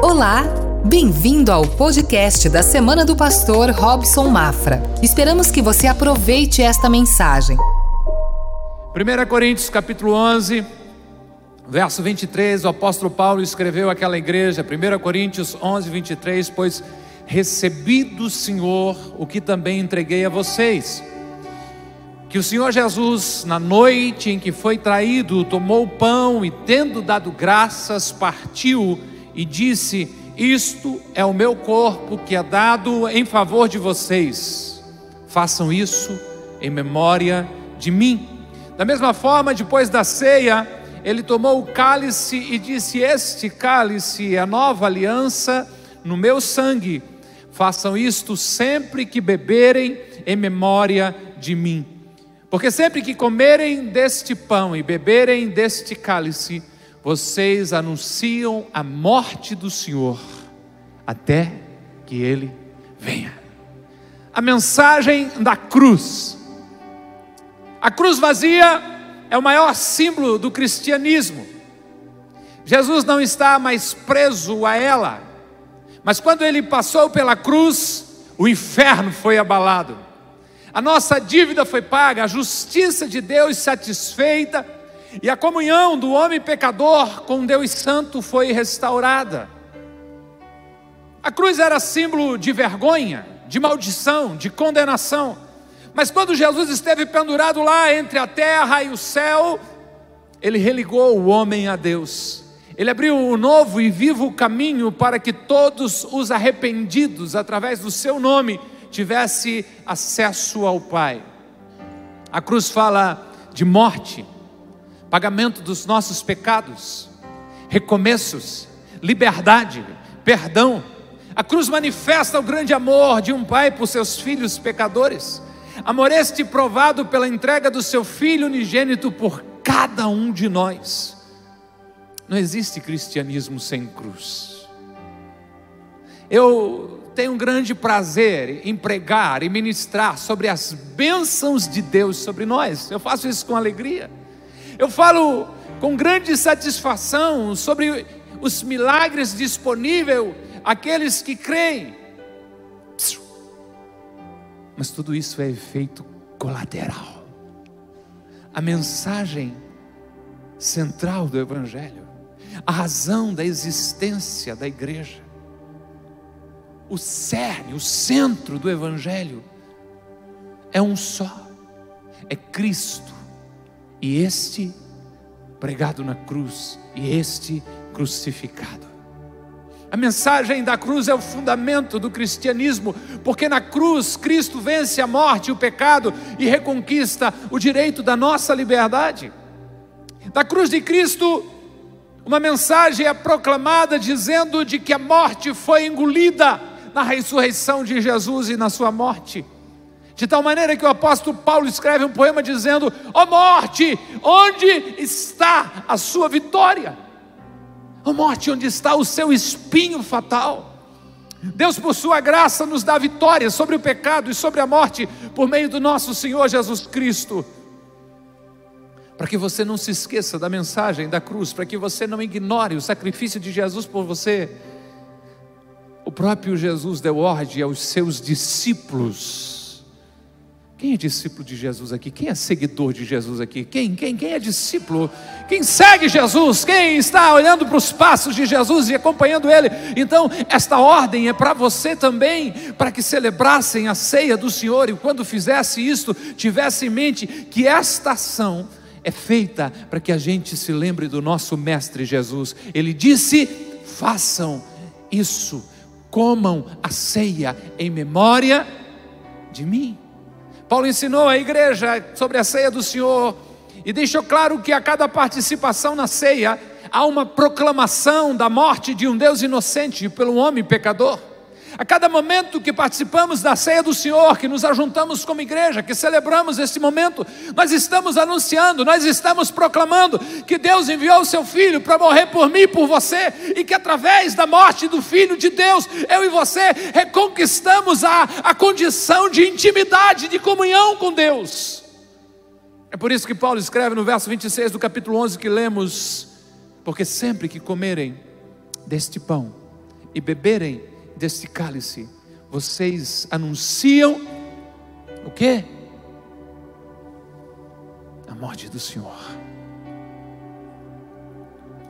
Olá, bem-vindo ao podcast da Semana do Pastor Robson Mafra. Esperamos que você aproveite esta mensagem. 1 Coríntios capítulo 11, verso 23, o apóstolo Paulo escreveu àquela igreja, 1 Coríntios 11, 23, pois recebi do Senhor o que também entreguei a vocês. Que o Senhor Jesus, na noite em que foi traído, tomou o pão e, tendo dado graças, partiu e disse: Isto é o meu corpo que é dado em favor de vocês. Façam isso em memória de mim. Da mesma forma, depois da ceia, ele tomou o cálice e disse: Este cálice é a nova aliança no meu sangue. Façam isto sempre que beberem em memória de mim. Porque sempre que comerem deste pão e beberem deste cálice, vocês anunciam a morte do Senhor até que ele venha. A mensagem da cruz. A cruz vazia é o maior símbolo do cristianismo. Jesus não está mais preso a ela, mas quando ele passou pela cruz, o inferno foi abalado. A nossa dívida foi paga, a justiça de Deus satisfeita e a comunhão do homem pecador com Deus Santo foi restaurada. A cruz era símbolo de vergonha, de maldição, de condenação. Mas quando Jesus esteve pendurado lá entre a terra e o céu, ele religou o homem a Deus. Ele abriu um novo e vivo caminho para que todos os arrependidos, através do seu nome, tivesse acesso ao Pai. A cruz fala de morte, pagamento dos nossos pecados, recomeços, liberdade, perdão. A cruz manifesta o grande amor de um pai por seus filhos pecadores. Amor este provado pela entrega do seu filho unigênito por cada um de nós. Não existe cristianismo sem cruz. Eu tenho um grande prazer em pregar e ministrar sobre as bênçãos de Deus sobre nós. Eu faço isso com alegria. Eu falo com grande satisfação sobre os milagres disponíveis àqueles que creem. Mas tudo isso é efeito colateral. A mensagem central do Evangelho, a razão da existência da igreja, o cerne, o centro do Evangelho é um só: é Cristo e este pregado na cruz, e este crucificado. A mensagem da cruz é o fundamento do cristianismo, porque na cruz Cristo vence a morte e o pecado e reconquista o direito da nossa liberdade. Da cruz de Cristo, uma mensagem é proclamada dizendo de que a morte foi engolida na ressurreição de Jesus e na sua morte. De tal maneira que o apóstolo Paulo escreve um poema dizendo: Ó oh morte, onde está a sua vitória? Ó oh morte, onde está o seu espinho fatal? Deus, por sua graça, nos dá vitória sobre o pecado e sobre a morte por meio do nosso Senhor Jesus Cristo. Para que você não se esqueça da mensagem da cruz, para que você não ignore o sacrifício de Jesus por você. O próprio Jesus deu ordem aos seus discípulos quem é discípulo de Jesus aqui? Quem é seguidor de Jesus aqui? Quem, quem, quem é discípulo? Quem segue Jesus? Quem está olhando para os passos de Jesus e acompanhando Ele? Então, esta ordem é para você também, para que celebrassem a ceia do Senhor e quando fizesse isto, tivesse em mente que esta ação é feita para que a gente se lembre do nosso Mestre Jesus. Ele disse: façam isso, comam a ceia em memória de mim. Paulo ensinou a igreja sobre a ceia do Senhor e deixou claro que a cada participação na ceia há uma proclamação da morte de um Deus inocente pelo homem pecador. A cada momento que participamos da ceia do Senhor, que nos ajuntamos como igreja, que celebramos esse momento, nós estamos anunciando, nós estamos proclamando que Deus enviou o seu filho para morrer por mim e por você, e que através da morte do filho de Deus, eu e você reconquistamos a, a condição de intimidade, de comunhão com Deus. É por isso que Paulo escreve no verso 26 do capítulo 11 que lemos: Porque sempre que comerem deste pão e beberem deste cálice, vocês anunciam o quê? A morte do Senhor.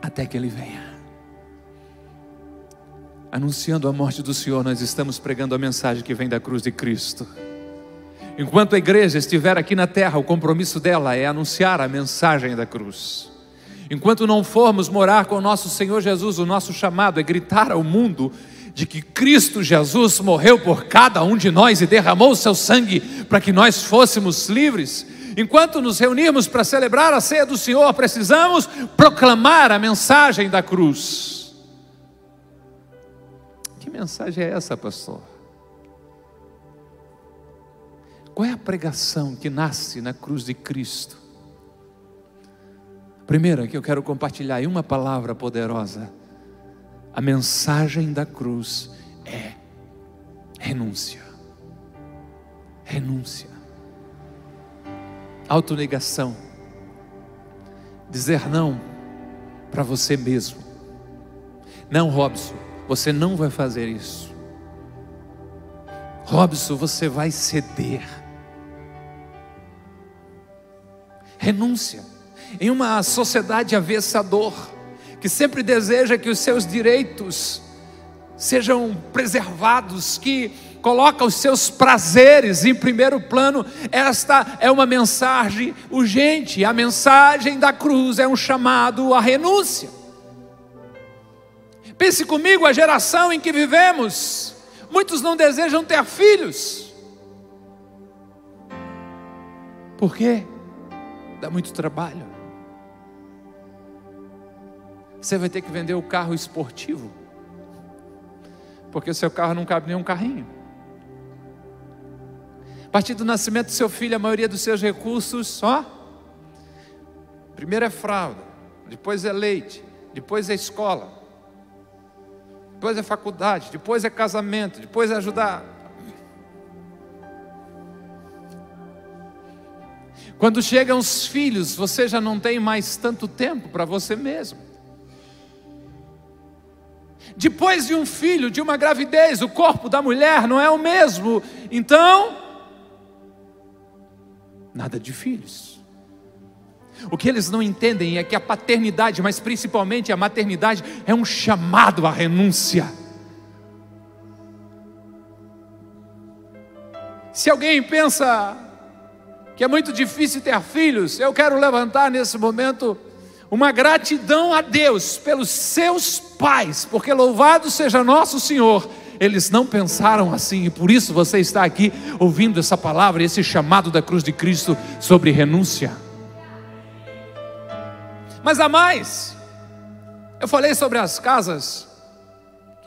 Até que ele venha. Anunciando a morte do Senhor, nós estamos pregando a mensagem que vem da cruz de Cristo. Enquanto a igreja estiver aqui na terra, o compromisso dela é anunciar a mensagem da cruz. Enquanto não formos morar com o nosso Senhor Jesus, o nosso chamado é gritar ao mundo de que Cristo Jesus morreu por cada um de nós e derramou o seu sangue para que nós fôssemos livres. Enquanto nos reunimos para celebrar a ceia do Senhor, precisamos proclamar a mensagem da cruz. Que mensagem é essa, pastor? Qual é a pregação que nasce na cruz de Cristo? Primeira que eu quero compartilhar em uma palavra poderosa. A mensagem da cruz é renúncia. Renúncia. Autonegação. Dizer não para você mesmo. Não, Robson, você não vai fazer isso. Robson, você vai ceder. Renúncia. Em uma sociedade avessa à dor, que sempre deseja que os seus direitos sejam preservados, que coloca os seus prazeres em primeiro plano, esta é uma mensagem urgente. A mensagem da cruz é um chamado à renúncia. Pense comigo, a geração em que vivemos, muitos não desejam ter filhos. Por quê? Dá muito trabalho. Você vai ter que vender o carro esportivo, porque o seu carro não cabe nem um carrinho. A partir do nascimento do seu filho, a maioria dos seus recursos, ó, primeiro é fralda, depois é leite, depois é escola, depois é faculdade, depois é casamento, depois é ajudar. Quando chegam os filhos, você já não tem mais tanto tempo para você mesmo. Depois de um filho, de uma gravidez, o corpo da mulher não é o mesmo. Então, nada de filhos. O que eles não entendem é que a paternidade, mas principalmente a maternidade, é um chamado à renúncia. Se alguém pensa que é muito difícil ter filhos, eu quero levantar nesse momento uma gratidão a Deus pelos seus pais, porque louvado seja nosso Senhor, eles não pensaram assim e por isso você está aqui ouvindo essa palavra, esse chamado da cruz de Cristo sobre renúncia. Mas há mais, eu falei sobre as casas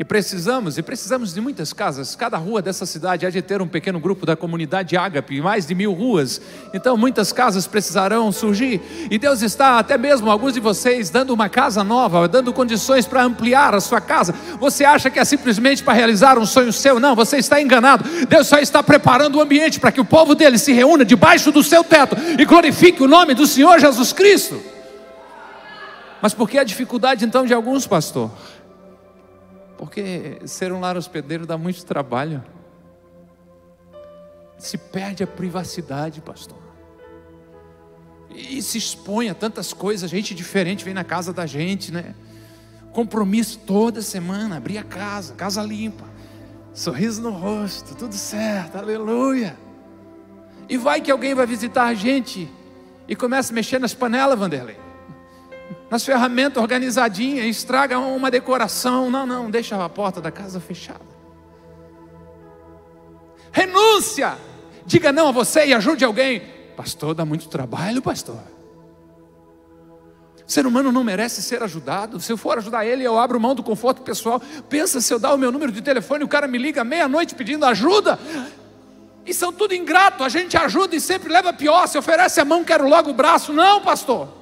que precisamos, e precisamos de muitas casas, cada rua dessa cidade há de ter um pequeno grupo da comunidade Ágape, mais de mil ruas, então muitas casas precisarão surgir, e Deus está até mesmo, alguns de vocês, dando uma casa nova, dando condições para ampliar a sua casa. Você acha que é simplesmente para realizar um sonho seu? Não, você está enganado. Deus só está preparando o ambiente para que o povo dele se reúna debaixo do seu teto e glorifique o nome do Senhor Jesus Cristo. Mas por que a dificuldade então de alguns, pastor? Porque ser um lar hospedeiro dá muito trabalho. Se perde a privacidade, pastor. E se expõe a tantas coisas, gente diferente vem na casa da gente, né? Compromisso toda semana, abrir a casa, casa limpa, sorriso no rosto, tudo certo, aleluia. E vai que alguém vai visitar a gente e começa a mexer nas panelas, Vanderlei nas ferramentas organizadinhas, estraga uma decoração. Não, não, deixa a porta da casa fechada. Renúncia. Diga não a você e ajude alguém. Pastor, dá muito trabalho, pastor. O ser humano não merece ser ajudado. Se eu for ajudar ele, eu abro mão do conforto pessoal. Pensa se eu dar o meu número de telefone, o cara me liga meia-noite pedindo ajuda. E são tudo ingrato. A gente ajuda e sempre leva pior. Se oferece a mão, quero logo o braço. Não, pastor.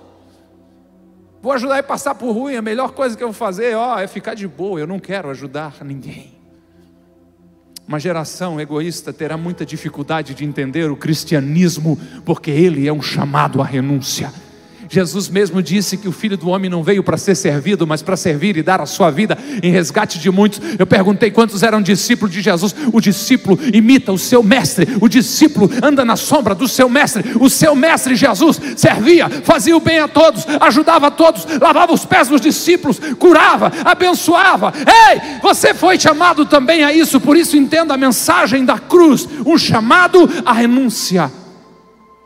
Vou ajudar a passar por ruim, a melhor coisa que eu vou fazer ó, é ficar de boa, eu não quero ajudar ninguém. Uma geração egoísta terá muita dificuldade de entender o cristianismo, porque ele é um chamado à renúncia. Jesus mesmo disse que o filho do homem não veio para ser servido, mas para servir e dar a sua vida em resgate de muitos. Eu perguntei quantos eram discípulos de Jesus. O discípulo imita o seu mestre, o discípulo anda na sombra do seu mestre. O seu mestre Jesus servia, fazia o bem a todos, ajudava a todos, lavava os pés dos discípulos, curava, abençoava. Ei, você foi chamado também a isso, por isso entenda a mensagem da cruz, um chamado à renúncia.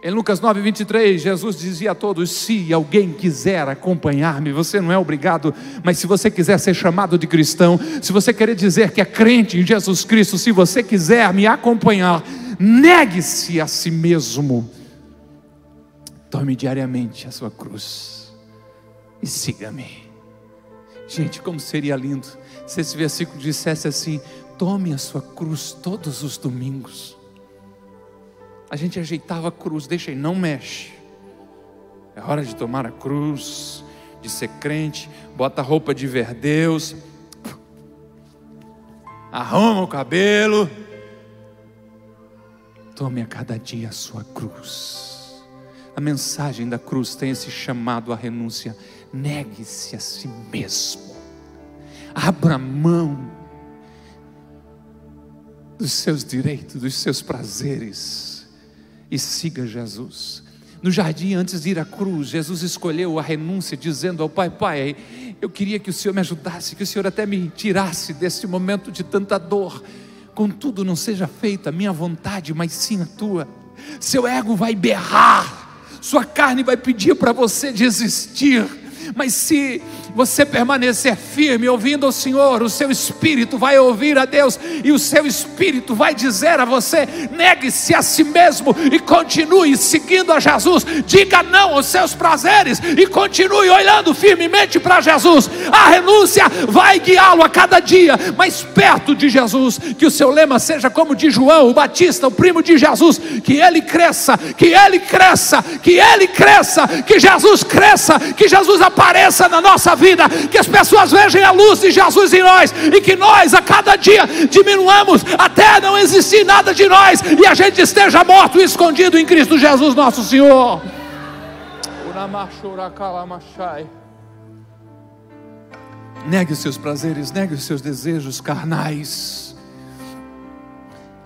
Em Lucas 9, 23, Jesus dizia a todos: Se alguém quiser acompanhar-me, você não é obrigado, mas se você quiser ser chamado de cristão, se você querer dizer que é crente em Jesus Cristo, se você quiser me acompanhar, negue-se a si mesmo, tome diariamente a sua cruz e siga-me. Gente, como seria lindo se esse versículo dissesse assim: tome a sua cruz todos os domingos a gente ajeitava a cruz, deixa aí, não mexe. É hora de tomar a cruz, de ser crente, bota a roupa de ver Deus, arruma o cabelo. Tome a cada dia a sua cruz. A mensagem da cruz tem esse chamado à renúncia. Negue-se a si mesmo. Abra mão dos seus direitos, dos seus prazeres e siga Jesus. No jardim, antes de ir à cruz, Jesus escolheu a renúncia, dizendo ao Pai: Pai, eu queria que o Senhor me ajudasse, que o Senhor até me tirasse desse momento de tanta dor. Contudo, não seja feita a minha vontade, mas sim a tua. Seu ego vai berrar, sua carne vai pedir para você desistir mas se você permanecer firme, ouvindo o Senhor, o seu espírito vai ouvir a Deus, e o seu espírito vai dizer a você: negue-se a si mesmo e continue seguindo a Jesus, diga não aos seus prazeres e continue olhando firmemente para Jesus. A renúncia vai guiá-lo a cada dia mais perto de Jesus. Que o seu lema seja como de João, o Batista, o primo de Jesus, que ele cresça, que ele cresça, que ele cresça, que Jesus cresça, que Jesus apareça na nossa vida, que as pessoas vejam a luz de Jesus em nós e que nós a cada dia diminuamos até não existir nada de nós e a gente esteja morto e escondido em Cristo Jesus, nosso Senhor. Negue os seus prazeres, negue os seus desejos carnais.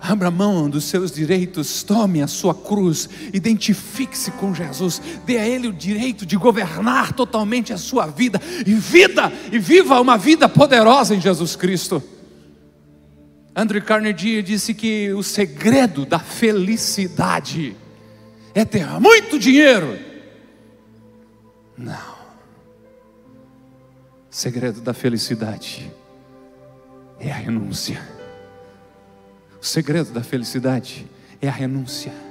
Abra mão dos seus direitos, tome a sua cruz, identifique-se com Jesus, dê a Ele o direito de governar totalmente a sua vida, e vida, e viva uma vida poderosa em Jesus Cristo. Andrew Carnegie disse que o segredo da felicidade é ter muito dinheiro. Não. O segredo da felicidade é a renúncia. O segredo da felicidade é a renúncia.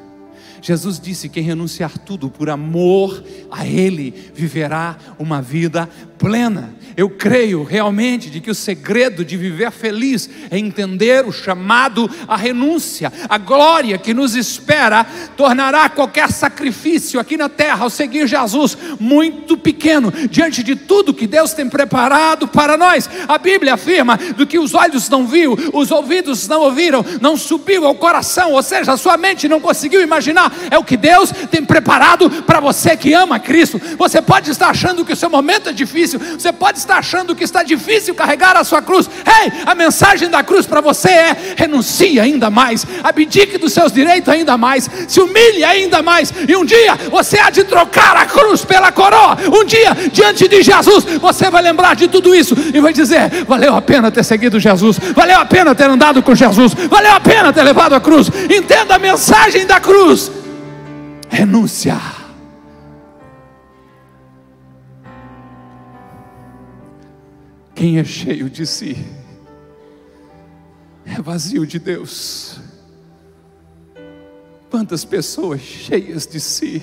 Jesus disse: quem renunciar tudo por amor a Ele viverá uma vida plena. Eu creio realmente de que o segredo de viver feliz é entender o chamado à renúncia. A glória que nos espera tornará qualquer sacrifício aqui na terra ao seguir Jesus muito pequeno diante de tudo que Deus tem preparado para nós. A Bíblia afirma do que os olhos não viram, os ouvidos não ouviram, não subiu ao coração, ou seja, a sua mente não conseguiu imaginar. É o que Deus tem preparado para você que ama Cristo. Você pode estar achando que o seu momento é difícil, você pode estar achando que está difícil carregar a sua cruz. Ei, a mensagem da cruz para você é: renuncie ainda mais, abdique dos seus direitos ainda mais, se humilhe ainda mais, e um dia você há de trocar a cruz pela coroa. Um dia, diante de Jesus, você vai lembrar de tudo isso e vai dizer: valeu a pena ter seguido Jesus, valeu a pena ter andado com Jesus, valeu a pena ter levado a cruz. Entenda a mensagem da cruz. Renúncia. Quem é cheio de si é vazio de Deus. Quantas pessoas cheias de si,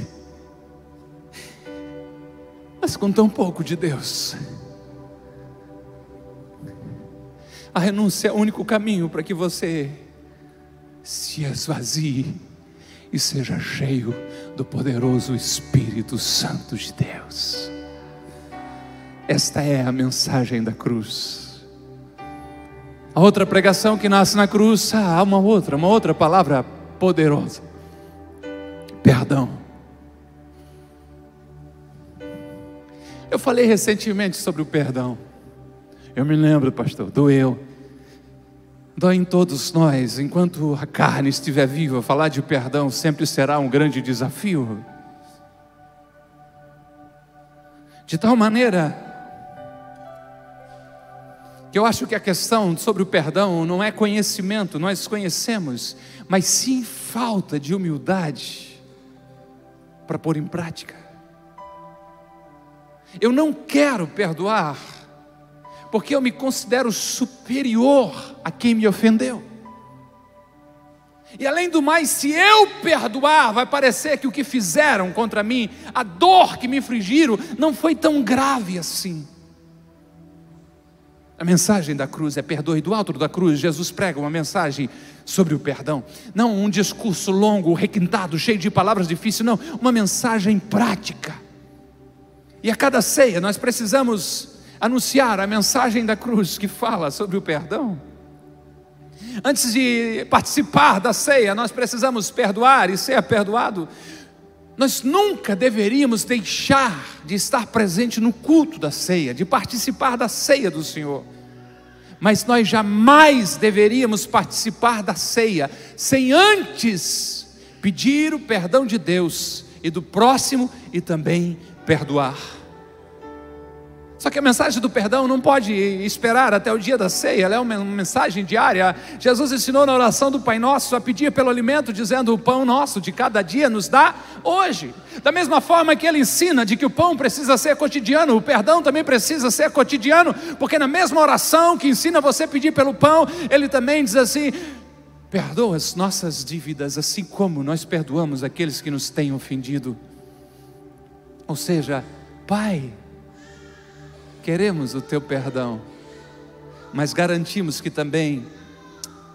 mas com tão pouco de Deus. A renúncia é o único caminho para que você se esvazie e seja cheio do poderoso Espírito Santo de Deus. Esta é a mensagem da cruz. A outra pregação que nasce na cruz, ah, há uma outra, uma outra palavra poderosa: perdão. Eu falei recentemente sobre o perdão. Eu me lembro, pastor, doeu. Dói em todos nós, enquanto a carne estiver viva, falar de perdão sempre será um grande desafio. De tal maneira que eu acho que a questão sobre o perdão não é conhecimento, nós conhecemos, mas sim falta de humildade para pôr em prática. Eu não quero perdoar, porque eu me considero superior a quem me ofendeu. E além do mais, se eu perdoar, vai parecer que o que fizeram contra mim, a dor que me infligiram, não foi tão grave assim. A mensagem da cruz é perdoe. Do alto da cruz, Jesus prega uma mensagem sobre o perdão. Não um discurso longo, requintado, cheio de palavras difíceis, não. Uma mensagem prática. E a cada ceia nós precisamos anunciar a mensagem da cruz que fala sobre o perdão. Antes de participar da ceia, nós precisamos perdoar e ser perdoado. Nós nunca deveríamos deixar de estar presente no culto da ceia, de participar da ceia do Senhor. Mas nós jamais deveríamos participar da ceia sem antes pedir o perdão de Deus e do próximo e também perdoar. Só que a mensagem do perdão não pode esperar até o dia da ceia, ela é uma mensagem diária. Jesus ensinou na oração do Pai Nosso a pedir pelo alimento, dizendo: O pão nosso de cada dia nos dá hoje. Da mesma forma que ele ensina de que o pão precisa ser cotidiano, o perdão também precisa ser cotidiano, porque na mesma oração que ensina você a pedir pelo pão, ele também diz assim: Perdoa as nossas dívidas, assim como nós perdoamos aqueles que nos têm ofendido. Ou seja, Pai, queremos o teu perdão, mas garantimos que também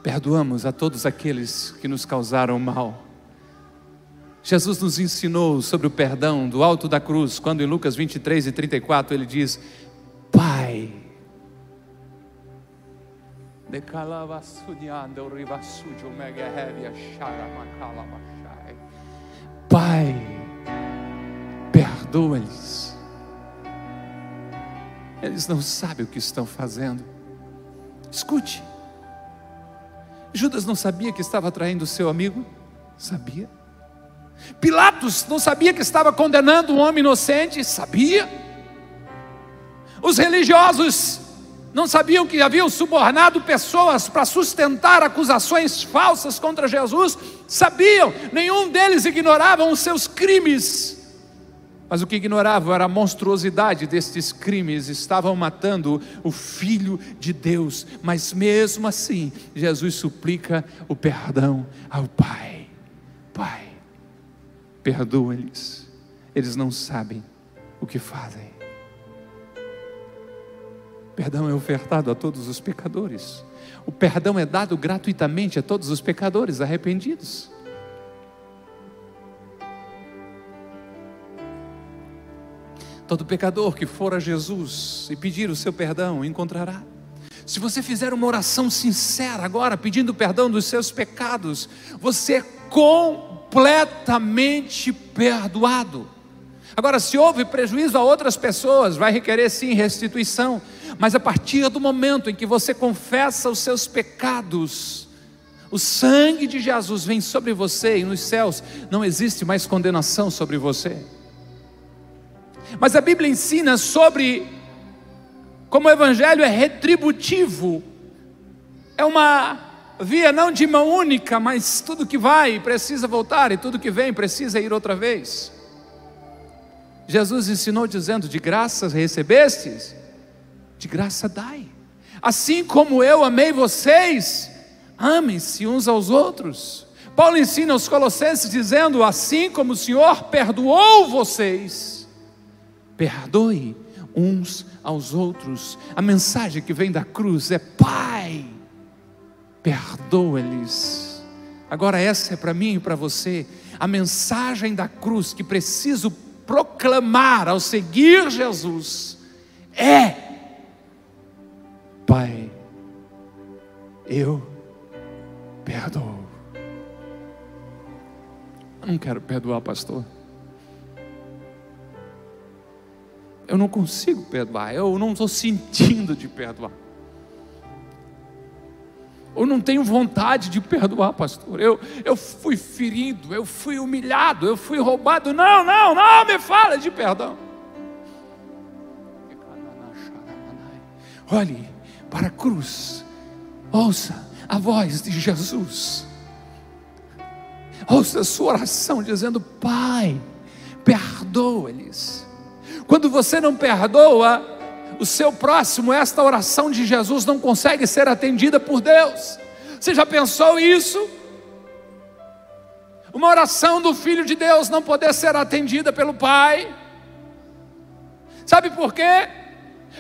perdoamos a todos aqueles que nos causaram mal. Jesus nos ensinou sobre o perdão do alto da cruz, quando em Lucas 23 e 34 ele diz: Pai, Pai, perdoa-lhes eles não sabem o que estão fazendo. Escute. Judas não sabia que estava traindo o seu amigo? Sabia. Pilatos não sabia que estava condenando um homem inocente? Sabia. Os religiosos não sabiam que haviam subornado pessoas para sustentar acusações falsas contra Jesus? Sabiam. Nenhum deles ignorava os seus crimes. Mas o que ignoravam era a monstruosidade destes crimes, estavam matando o Filho de Deus, mas mesmo assim, Jesus suplica o perdão ao Pai: Pai, perdoa-lhes, eles não sabem o que fazem. Perdão é ofertado a todos os pecadores, o perdão é dado gratuitamente a todos os pecadores arrependidos. Todo pecador que for a Jesus e pedir o seu perdão encontrará. Se você fizer uma oração sincera agora, pedindo perdão dos seus pecados, você é completamente perdoado. Agora, se houve prejuízo a outras pessoas, vai requerer sim restituição, mas a partir do momento em que você confessa os seus pecados, o sangue de Jesus vem sobre você e nos céus não existe mais condenação sobre você. Mas a Bíblia ensina sobre como o Evangelho é retributivo, é uma via não de mão única, mas tudo que vai precisa voltar e tudo que vem precisa ir outra vez. Jesus ensinou dizendo: De graças recebestes, de graça dai. Assim como eu amei vocês, amem-se uns aos outros. Paulo ensina aos Colossenses dizendo: Assim como o Senhor perdoou vocês, perdoe uns aos outros. A mensagem que vem da cruz é: Pai, perdoa-lhes. Agora, essa é para mim e para você a mensagem da cruz que preciso proclamar ao seguir Jesus é: Pai, eu perdoo. Eu não quero perdoar, pastor. Eu não consigo perdoar, eu não estou sentindo de perdoar. Eu não tenho vontade de perdoar, pastor. Eu, eu fui ferido, eu fui humilhado, eu fui roubado. Não, não, não me fala de perdão. Olhe para a cruz, ouça a voz de Jesus. Ouça a sua oração dizendo: Pai, perdoa-lhes. Quando você não perdoa o seu próximo, esta oração de Jesus não consegue ser atendida por Deus. Você já pensou isso? Uma oração do Filho de Deus não poder ser atendida pelo Pai. Sabe por quê?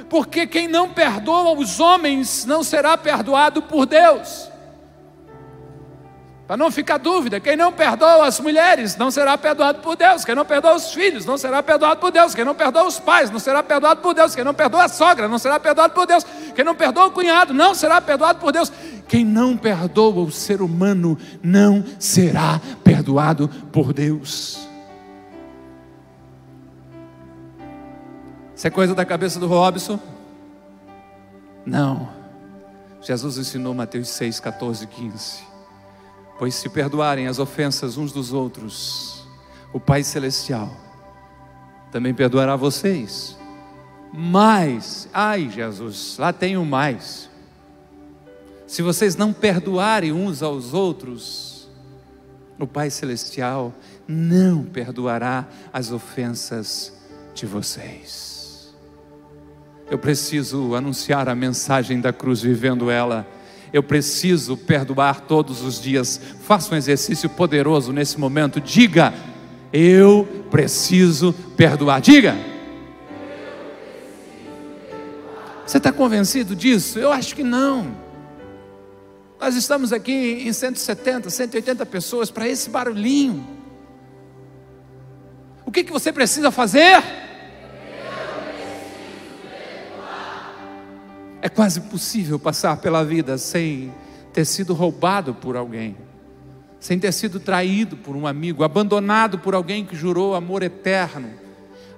porque quem não perdoa os homens não será perdoado por Deus. Para não ficar dúvida, quem não perdoa as mulheres não será perdoado por Deus, quem não perdoa os filhos não será perdoado por Deus, quem não perdoa os pais não será perdoado por Deus, quem não perdoa a sogra não será perdoado por Deus, quem não perdoa o cunhado não será perdoado por Deus, quem não perdoa o ser humano não será perdoado por Deus. Isso é coisa da cabeça do Robson? Não. Jesus ensinou Mateus 6, 14 15. Pois se perdoarem as ofensas uns dos outros, o Pai Celestial também perdoará vocês. Mas, ai Jesus, lá tem o mais. Se vocês não perdoarem uns aos outros, o Pai Celestial não perdoará as ofensas de vocês. Eu preciso anunciar a mensagem da cruz vivendo ela. Eu preciso perdoar todos os dias. Faça um exercício poderoso nesse momento. Diga: Eu preciso perdoar. Diga. Você está convencido disso? Eu acho que não. Nós estamos aqui em 170, 180 pessoas para esse barulhinho. O que, que você precisa fazer? É quase possível passar pela vida sem ter sido roubado por alguém, sem ter sido traído por um amigo, abandonado por alguém que jurou amor eterno,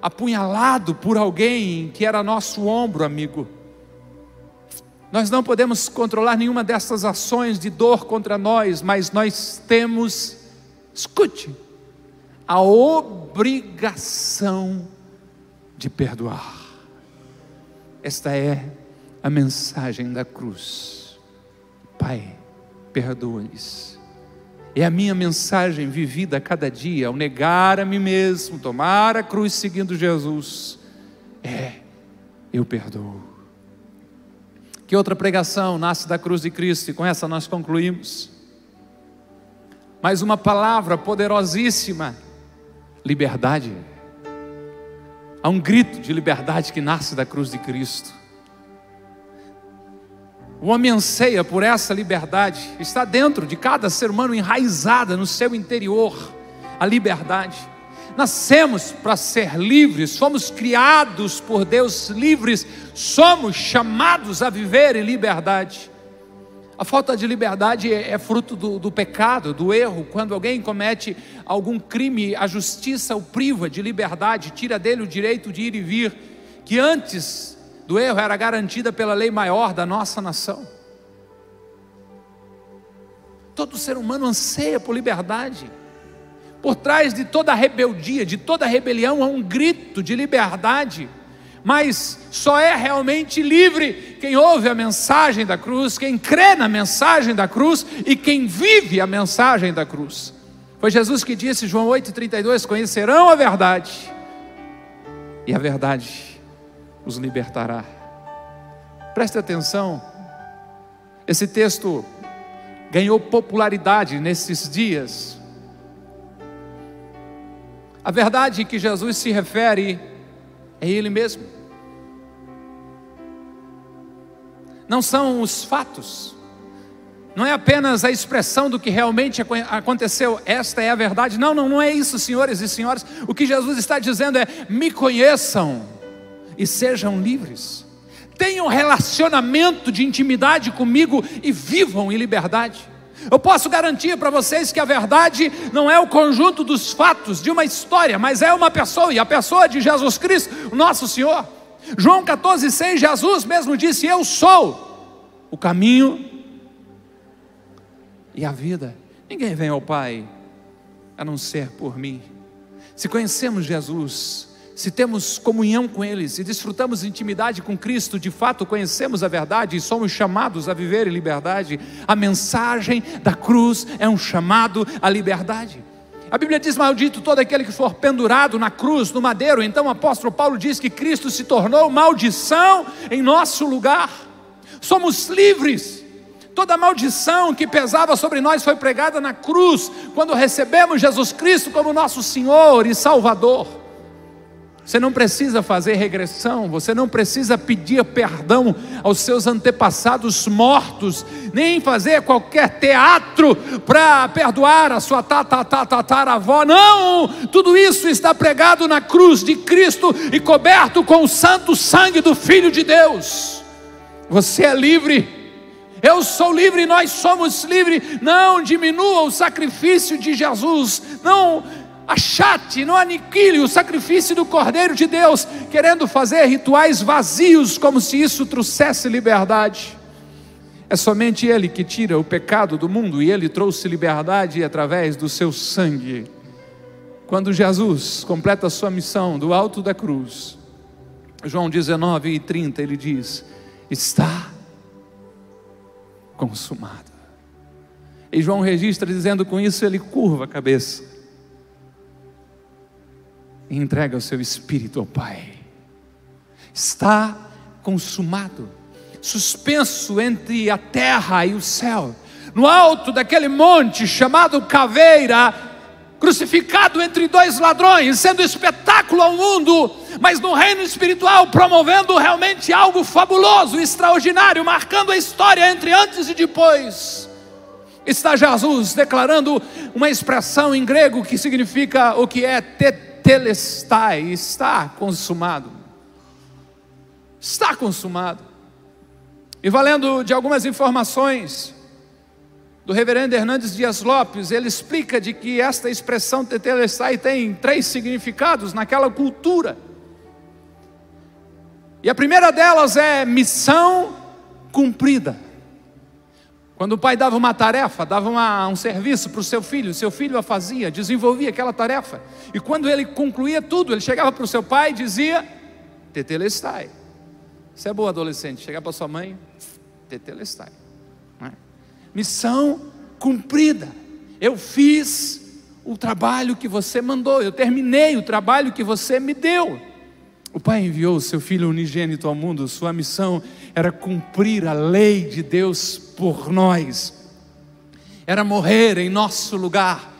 apunhalado por alguém que era nosso ombro amigo. Nós não podemos controlar nenhuma dessas ações de dor contra nós, mas nós temos, escute, a obrigação de perdoar. Esta é a mensagem da cruz. Pai, perdoa-lhes. É a minha mensagem vivida a cada dia, ao negar a mim mesmo, tomar a cruz seguindo Jesus. É, eu perdoo. Que outra pregação nasce da cruz de Cristo e com essa nós concluímos. Mais uma palavra poderosíssima: liberdade. Há um grito de liberdade que nasce da cruz de Cristo. O homem anseia por essa liberdade, está dentro de cada ser humano, enraizada no seu interior, a liberdade. Nascemos para ser livres, fomos criados por Deus livres, somos chamados a viver em liberdade. A falta de liberdade é, é fruto do, do, pecado, do erro. Quando alguém comete algum crime, a justiça o priva de liberdade, tira dele o direito de ir e vir, que antes do erro era garantida pela lei maior da nossa nação. Todo ser humano anseia por liberdade. Por trás de toda rebeldia, de toda rebelião, há um grito de liberdade. Mas só é realmente livre quem ouve a mensagem da cruz, quem crê na mensagem da cruz e quem vive a mensagem da cruz. Foi Jesus que disse, João 8,32: Conhecerão a verdade, e a verdade os libertará. Preste atenção, esse texto ganhou popularidade nesses dias. A verdade que Jesus se refere é Ele mesmo. Não são os fatos, não é apenas a expressão do que realmente aconteceu, esta é a verdade. Não, não, não é isso, senhores e senhoras. O que Jesus está dizendo é: me conheçam e sejam livres. Tenham relacionamento de intimidade comigo e vivam em liberdade. Eu posso garantir para vocês que a verdade não é o conjunto dos fatos de uma história, mas é uma pessoa, e a pessoa de Jesus Cristo, nosso Senhor. João 14,6, Jesus mesmo disse: Eu sou o caminho e a vida. Ninguém vem ao Pai a não ser por mim. Se conhecemos Jesus, se temos comunhão com Ele, se desfrutamos intimidade com Cristo, de fato conhecemos a verdade e somos chamados a viver em liberdade, a mensagem da cruz é um chamado à liberdade. A Bíblia diz: Maldito todo aquele que for pendurado na cruz, no madeiro. Então o apóstolo Paulo diz que Cristo se tornou maldição em nosso lugar. Somos livres. Toda maldição que pesava sobre nós foi pregada na cruz, quando recebemos Jesus Cristo como nosso Senhor e Salvador. Você não precisa fazer regressão, você não precisa pedir perdão aos seus antepassados mortos, nem fazer qualquer teatro para perdoar a sua tataravó. Não! Tudo isso está pregado na cruz de Cristo e coberto com o santo sangue do Filho de Deus. Você é livre. Eu sou livre, nós somos livres. Não diminua o sacrifício de Jesus. Não achate, não aniquile o sacrifício do Cordeiro de Deus, querendo fazer rituais vazios, como se isso trouxesse liberdade. É somente Ele que tira o pecado do mundo e Ele trouxe liberdade através do seu sangue. Quando Jesus completa a sua missão do alto da cruz, João 19 e 30, ele diz: Está consumado. E João registra dizendo com isso, ele curva a cabeça e entrega o seu espírito ao Pai. Está consumado, suspenso entre a terra e o céu, no alto daquele monte chamado Caveira, crucificado entre dois ladrões, sendo espetáculo ao mundo, mas no reino espiritual promovendo realmente algo fabuloso, extraordinário, marcando a história entre antes e depois. Está Jesus declarando uma expressão em grego que significa o que é telestai, está consumado. Está consumado. E valendo de algumas informações do reverendo Hernandes Dias Lopes, ele explica de que esta expressão tetelestai tem três significados naquela cultura. E a primeira delas é missão cumprida. Quando o pai dava uma tarefa, dava uma, um serviço para o seu filho, seu filho a fazia, desenvolvia aquela tarefa. E quando ele concluía tudo, ele chegava para o seu pai e dizia: Tetelestai. Isso é bom, adolescente. Chegar para sua mãe, Tetelestai. É? Missão cumprida. Eu fiz o trabalho que você mandou, eu terminei o trabalho que você me deu. O Pai enviou o seu Filho unigênito ao mundo, sua missão era cumprir a lei de Deus por nós, era morrer em nosso lugar,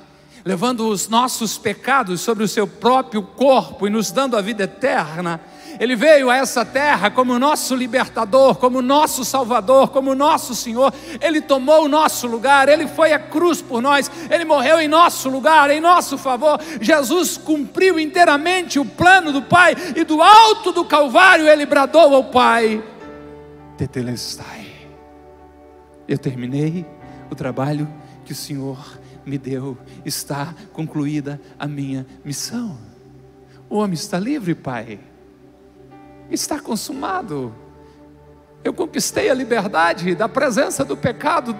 levando os nossos pecados sobre o seu próprio corpo e nos dando a vida eterna ele veio a essa terra como nosso libertador, como nosso salvador, como nosso Senhor. Ele tomou o nosso lugar, ele foi à cruz por nós, ele morreu em nosso lugar, em nosso favor. Jesus cumpriu inteiramente o plano do Pai e do alto do Calvário ele bradou ao Pai: Tetelestai. Eu terminei o trabalho que o Senhor me deu, está concluída a minha missão. O homem está livre, Pai está consumado. Eu conquistei a liberdade da presença do pecado,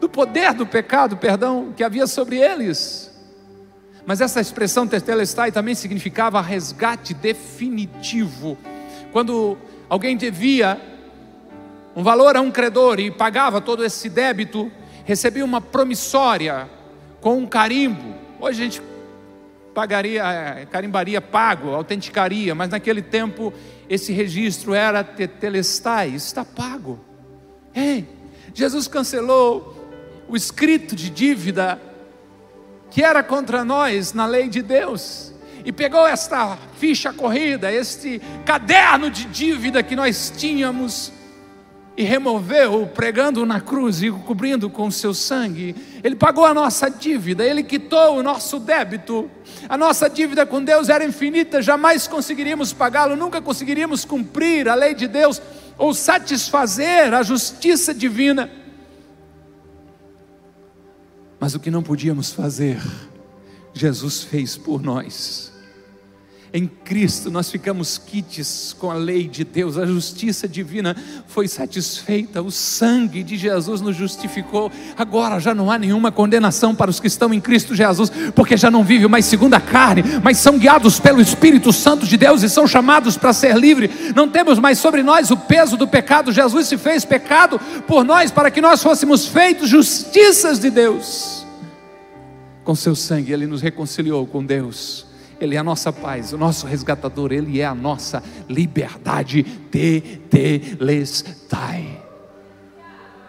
do poder do pecado, perdão, que havia sobre eles. Mas essa expressão tetelestai também significava resgate definitivo. Quando alguém devia um valor a um credor e pagava todo esse débito, recebia uma promissória com um carimbo. Hoje a gente pagaria, é, carimbaria pago, autenticaria, mas naquele tempo esse registro era tetelestai, está pago. Ei, Jesus cancelou o escrito de dívida que era contra nós na lei de Deus e pegou esta ficha corrida, este caderno de dívida que nós tínhamos e removeu, pregando na cruz e cobrindo com seu sangue. Ele pagou a nossa dívida, ele quitou o nosso débito. A nossa dívida com Deus era infinita, jamais conseguiríamos pagá-lo, nunca conseguiríamos cumprir a lei de Deus ou satisfazer a justiça divina. Mas o que não podíamos fazer, Jesus fez por nós. Em Cristo nós ficamos quites com a lei de Deus, a justiça divina foi satisfeita, o sangue de Jesus nos justificou. Agora já não há nenhuma condenação para os que estão em Cristo Jesus, porque já não vivem mais segundo a carne, mas são guiados pelo Espírito Santo de Deus e são chamados para ser livre. Não temos mais sobre nós o peso do pecado. Jesus se fez pecado por nós para que nós fôssemos feitos justiças de Deus. Com seu sangue ele nos reconciliou com Deus ele é a nossa paz, o nosso resgatador, Ele é a nossa liberdade. Tetelestai.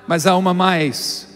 Mas há uma mais.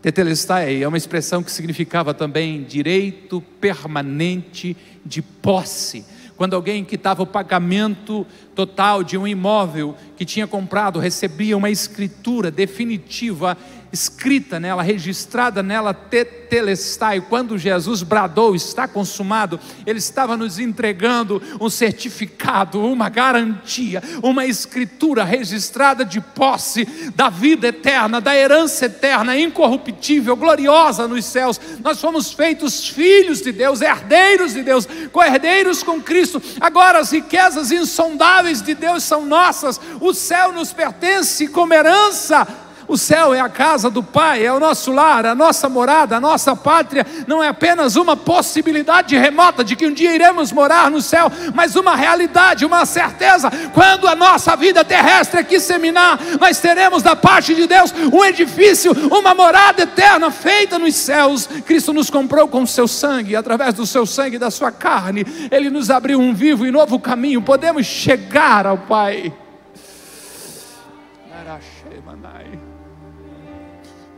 Tetelestai é uma expressão que significava também direito permanente de posse. Quando alguém quitava o pagamento total de um imóvel que tinha comprado, recebia uma escritura definitiva escrita nela, registrada nela, tetelestai. Quando Jesus bradou, está consumado, ele estava nos entregando um certificado, uma garantia, uma escritura registrada de posse da vida eterna, da herança eterna, incorruptível, gloriosa nos céus. Nós fomos feitos filhos de Deus, herdeiros de Deus, co-herdeiros com Cristo. Agora as riquezas insondáveis de Deus são nossas, o céu nos pertence como herança o céu é a casa do Pai, é o nosso lar, a nossa morada, a nossa pátria. Não é apenas uma possibilidade remota de que um dia iremos morar no céu, mas uma realidade, uma certeza. Quando a nossa vida terrestre aqui seminar, nós teremos da parte de Deus um edifício, uma morada eterna feita nos céus. Cristo nos comprou com o seu sangue, através do seu sangue e da sua carne, ele nos abriu um vivo e novo caminho. Podemos chegar ao Pai.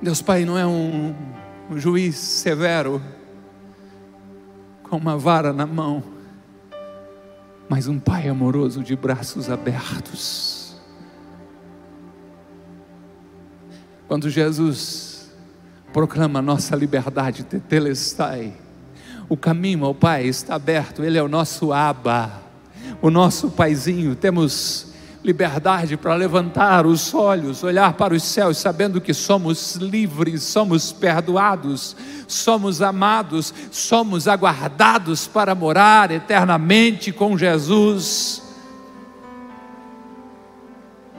Deus Pai não é um, um juiz severo, com uma vara na mão, mas um Pai amoroso de braços abertos. Quando Jesus proclama nossa liberdade, tetelestai, o caminho ao Pai está aberto, Ele é o nosso Aba, o nosso Paizinho, temos liberdade para levantar os olhos, olhar para os céus, sabendo que somos livres, somos perdoados, somos amados, somos aguardados para morar eternamente com Jesus.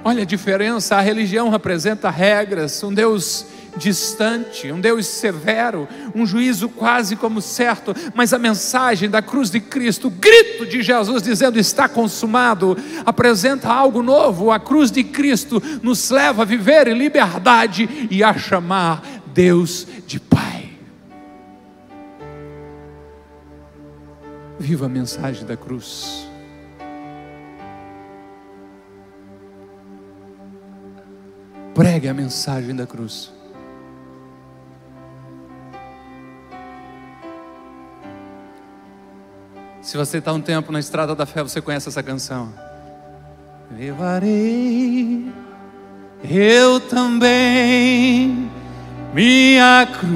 Olha a diferença, a religião representa regras, um Deus distante, um Deus severo, um juízo quase como certo, mas a mensagem da cruz de Cristo, o grito de Jesus dizendo está consumado, apresenta algo novo. A cruz de Cristo nos leva a viver em liberdade e a chamar Deus de Pai. Viva a mensagem da cruz. Pregue a mensagem da cruz. Se você está um tempo na estrada da fé, você conhece essa canção. Levarei eu também minha cruz.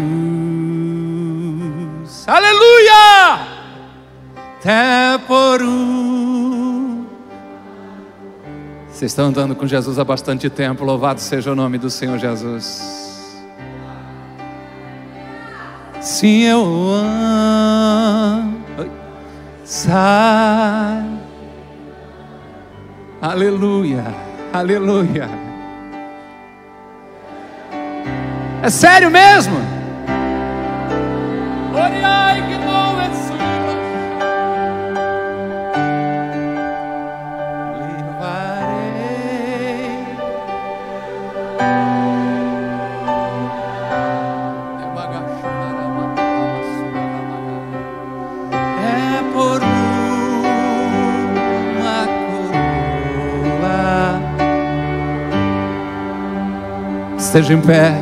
Aleluia! Até por um. Vocês estão andando com Jesus há bastante tempo, louvado seja o nome do Senhor Jesus. Sim, eu amo sai. Aleluia, aleluia. É sério mesmo? Esteja em pé.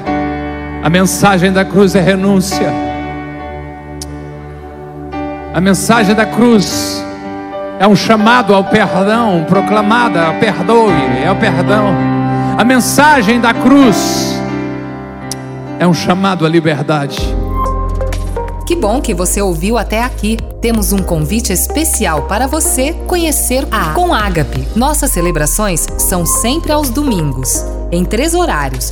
A mensagem da cruz é renúncia. A mensagem da cruz é um chamado ao perdão, proclamada, perdoe, é o perdão. A mensagem da cruz é um chamado à liberdade. Que bom que você ouviu até aqui. Temos um convite especial para você conhecer a Com Ágape. Nossas celebrações são sempre aos domingos em três horários: